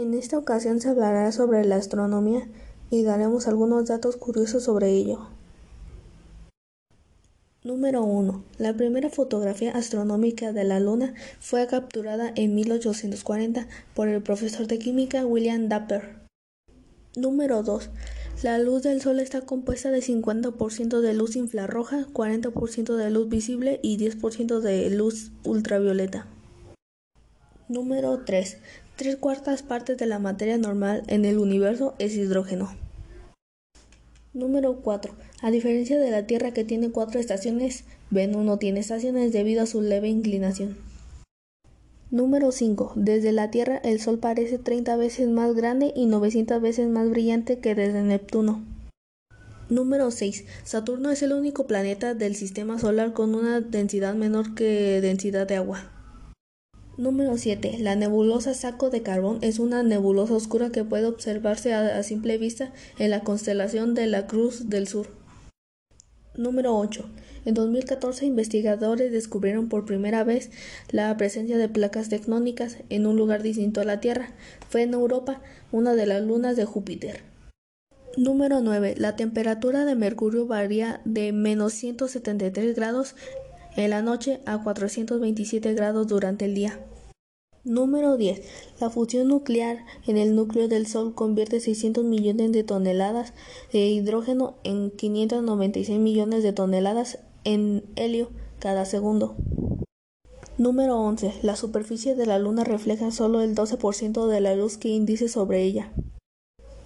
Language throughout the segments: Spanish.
En esta ocasión se hablará sobre la astronomía y daremos algunos datos curiosos sobre ello. Número 1. La primera fotografía astronómica de la Luna fue capturada en 1840 por el profesor de química William Dapper. Número 2. La luz del Sol está compuesta de 50% de luz infrarroja, 40% de luz visible y 10% de luz ultravioleta. Número 3. Tres cuartas partes de la materia normal en el universo es hidrógeno. Número 4. A diferencia de la Tierra que tiene cuatro estaciones, Venus no tiene estaciones debido a su leve inclinación. Número 5. Desde la Tierra el Sol parece 30 veces más grande y 900 veces más brillante que desde Neptuno. Número 6. Saturno es el único planeta del sistema solar con una densidad menor que densidad de agua. Número 7. La nebulosa Saco de Carbón es una nebulosa oscura que puede observarse a, simple vista en la constelación de la Cruz del Sur. Número 8. En 2014 investigadores descubrieron por primera vez la presencia de placas tectónicas en un lugar distinto a la Tierra. Fue en Europa, una de las lunas de Júpiter. Número 9. La temperatura de Mercurio varía de menos 173 grados en la noche a 427 grados durante el día. Número 10. La fusión nuclear en el núcleo del Sol convierte 600 millones de toneladas de hidrógeno en 596 millones de toneladas en helio cada segundo. Número 11. La superficie de la Luna refleja solo el 12% de la luz que indice sobre ella.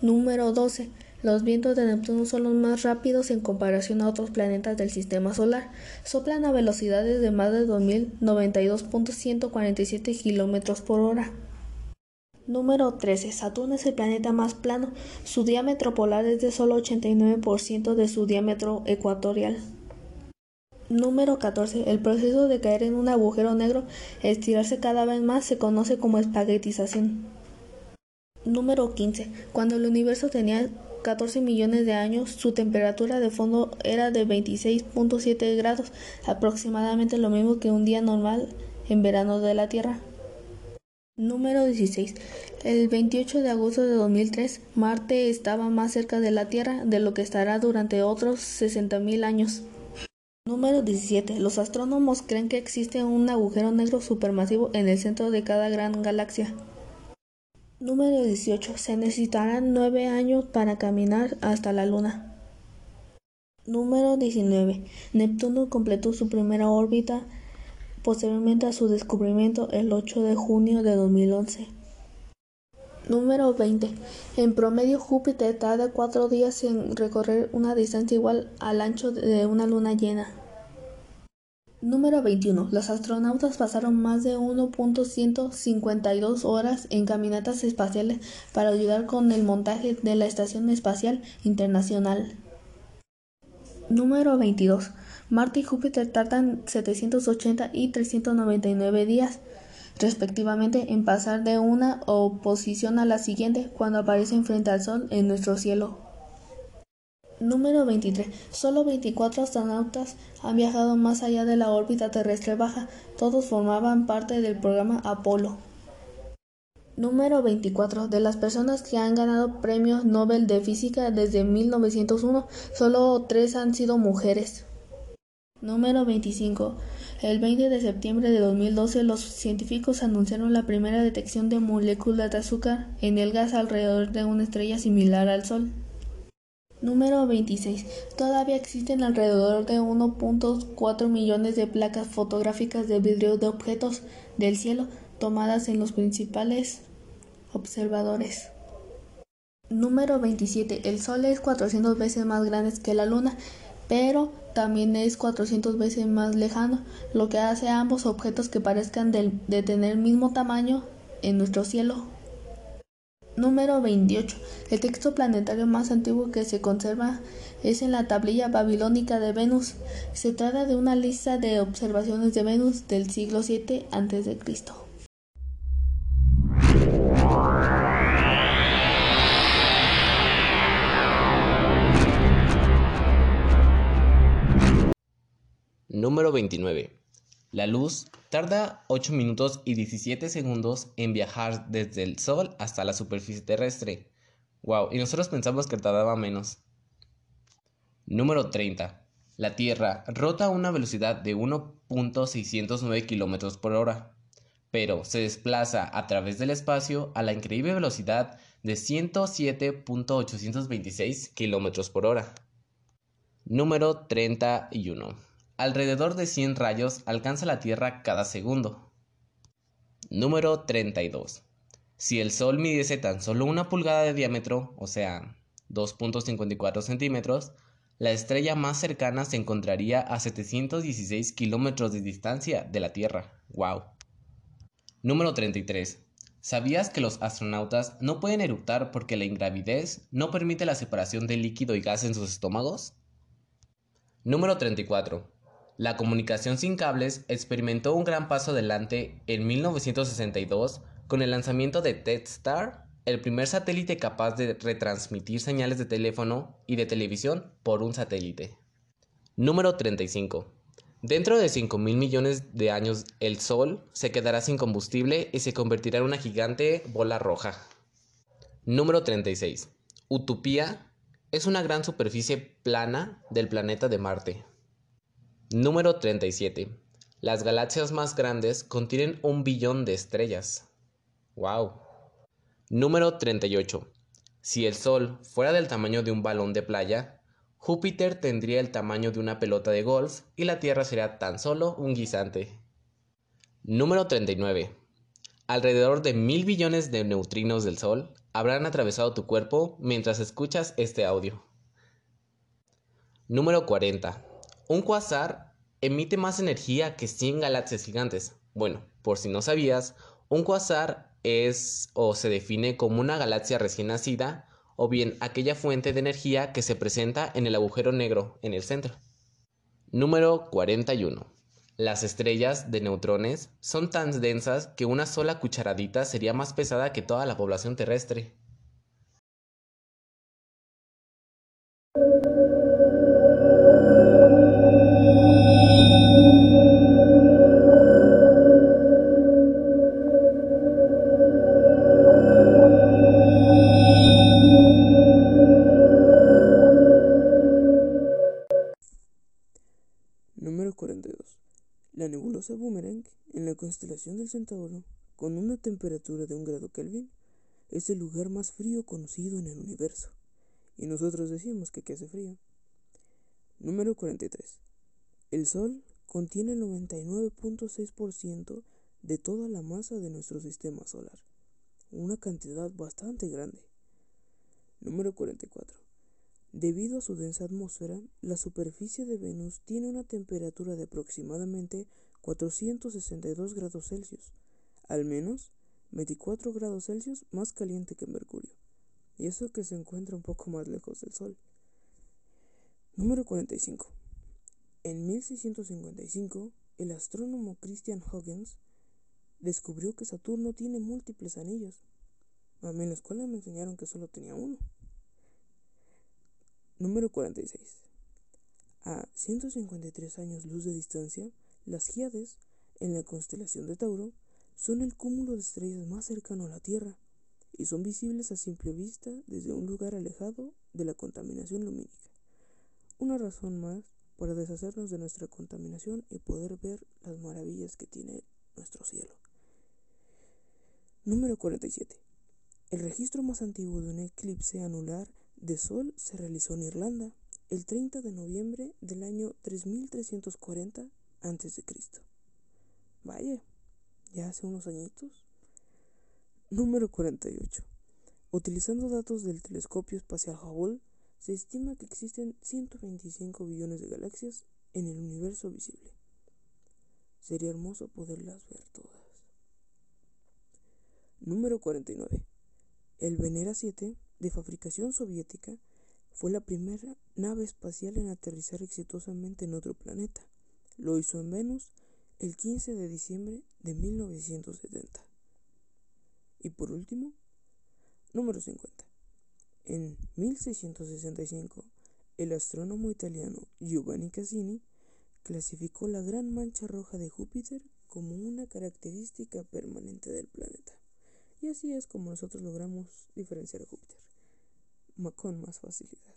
Número 12. Los vientos de Neptuno son los más rápidos en comparación a otros planetas del sistema solar. Soplan a velocidades de más de 2092.147 km por hora. Número 13. Saturno es el planeta más plano. Su diámetro polar es de solo 89% de su diámetro ecuatorial. Número 14. El proceso de caer en un agujero negro, estirarse cada vez más, se conoce como espaguetización. Número 15. Cuando el universo tenía 14 millones de años, su temperatura de fondo era de 26.7 grados, aproximadamente lo mismo que un día normal en verano de la Tierra. Número 16. El 28 de agosto de 2003, Marte estaba más cerca de la Tierra de lo que estará durante otros 60.000 años. Número 17. Los astrónomos creen que existe un agujero negro supermasivo en el centro de cada gran galaxia. Número 18. Se necesitarán nueve años para caminar hasta la Luna. Número 19. Neptuno completó su primera órbita posteriormente a su descubrimiento el 8 de junio de 2011. Número 20. En promedio Júpiter tarda cuatro días en recorrer una distancia igual al ancho de una luna llena. Número 21. Los astronautas pasaron más de 1.152 horas en caminatas espaciales para ayudar con el montaje de la Estación Espacial Internacional. Número 22. Marte y Júpiter tardan 780 y 399 días, respectivamente, en pasar de una oposición a la siguiente cuando aparecen frente al Sol en nuestro cielo. Número 23. Solo 24 astronautas han viajado más allá de la órbita terrestre baja. Todos formaban parte del programa Apolo. Número 24. De las personas que han ganado premios Nobel de Física desde 1901, solo tres han sido mujeres. Número 25. El 20 de septiembre de 2012 los científicos anunciaron la primera detección de moléculas de azúcar en el gas alrededor de una estrella similar al Sol. Número 26. Todavía existen alrededor de 1.4 millones de placas fotográficas de vidrio de objetos del cielo tomadas en los principales observadores. Número 27. El Sol es 400 veces más grande que la Luna, pero también es 400 veces más lejano, lo que hace a ambos objetos que parezcan de, de tener el mismo tamaño en nuestro cielo. Número 28. El texto planetario más antiguo que se conserva es en la tablilla babilónica de Venus. Se trata de una lista de observaciones de Venus del siglo VII a.C. Número 29. La luz tarda 8 minutos y 17 segundos en viajar desde el Sol hasta la superficie terrestre. Wow, y nosotros pensamos que tardaba menos. Número 30. La Tierra rota a una velocidad de 1.609 km por hora, pero se desplaza a través del espacio a la increíble velocidad de 107.826 km por hora. Número 31. Alrededor de 100 rayos alcanza la Tierra cada segundo. Número 32. Si el Sol midiese tan solo una pulgada de diámetro, o sea, 2.54 centímetros, la estrella más cercana se encontraría a 716 kilómetros de distancia de la Tierra. ¡Wow! Número 33. ¿Sabías que los astronautas no pueden eructar porque la ingravidez no permite la separación de líquido y gas en sus estómagos? Número 34. La comunicación sin cables experimentó un gran paso adelante en 1962 con el lanzamiento de TEDSTAR, el primer satélite capaz de retransmitir señales de teléfono y de televisión por un satélite. Número 35. Dentro de 5 mil millones de años, el Sol se quedará sin combustible y se convertirá en una gigante bola roja. Número 36. Utopía es una gran superficie plana del planeta de Marte. Número 37. Las galaxias más grandes contienen un billón de estrellas. ¡Wow! Número 38. Si el Sol fuera del tamaño de un balón de playa, Júpiter tendría el tamaño de una pelota de golf y la Tierra sería tan solo un guisante. Número 39. Alrededor de mil billones de neutrinos del Sol habrán atravesado tu cuerpo mientras escuchas este audio. Número 40. Un quasar emite más energía que 100 galaxias gigantes. Bueno, por si no sabías, un quasar es o se define como una galaxia recién nacida o bien aquella fuente de energía que se presenta en el agujero negro en el centro. Número 41. Las estrellas de neutrones son tan densas que una sola cucharadita sería más pesada que toda la población terrestre. Boomerang en la constelación del Centauro, con una temperatura de un grado Kelvin, es el lugar más frío conocido en el universo. Y nosotros decimos que hace frío. Número 43. El Sol contiene el 99.6% de toda la masa de nuestro sistema solar, una cantidad bastante grande. Número 44. Debido a su densa atmósfera, la superficie de Venus tiene una temperatura de aproximadamente 462 grados Celsius, al menos 24 grados Celsius más caliente que Mercurio, y eso que se encuentra un poco más lejos del Sol. Número 45. En 1655, el astrónomo Christian Huygens descubrió que Saturno tiene múltiples anillos. A mí en la escuela me enseñaron que solo tenía uno. Número 46. A 153 años luz de distancia, las Giades, en la constelación de Tauro, son el cúmulo de estrellas más cercano a la Tierra y son visibles a simple vista desde un lugar alejado de la contaminación lumínica. Una razón más para deshacernos de nuestra contaminación y poder ver las maravillas que tiene nuestro cielo. Número 47. El registro más antiguo de un eclipse anular de Sol se realizó en Irlanda el 30 de noviembre del año 3340 antes de Cristo. Vaya, ya hace unos añitos. Número 48. Utilizando datos del telescopio espacial Hubble, se estima que existen 125 billones de galaxias en el universo visible. Sería hermoso poderlas ver todas. Número 49. El Venera 7, de fabricación soviética, fue la primera nave espacial en aterrizar exitosamente en otro planeta. Lo hizo en Venus el 15 de diciembre de 1970. Y por último, número 50. En 1665, el astrónomo italiano Giovanni Cassini clasificó la gran mancha roja de Júpiter como una característica permanente del planeta. Y así es como nosotros logramos diferenciar a Júpiter con más facilidad.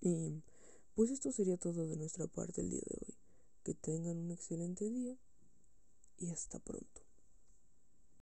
Y pues esto sería todo de nuestra parte el día de hoy. Que tengan un excelente día y hasta pronto.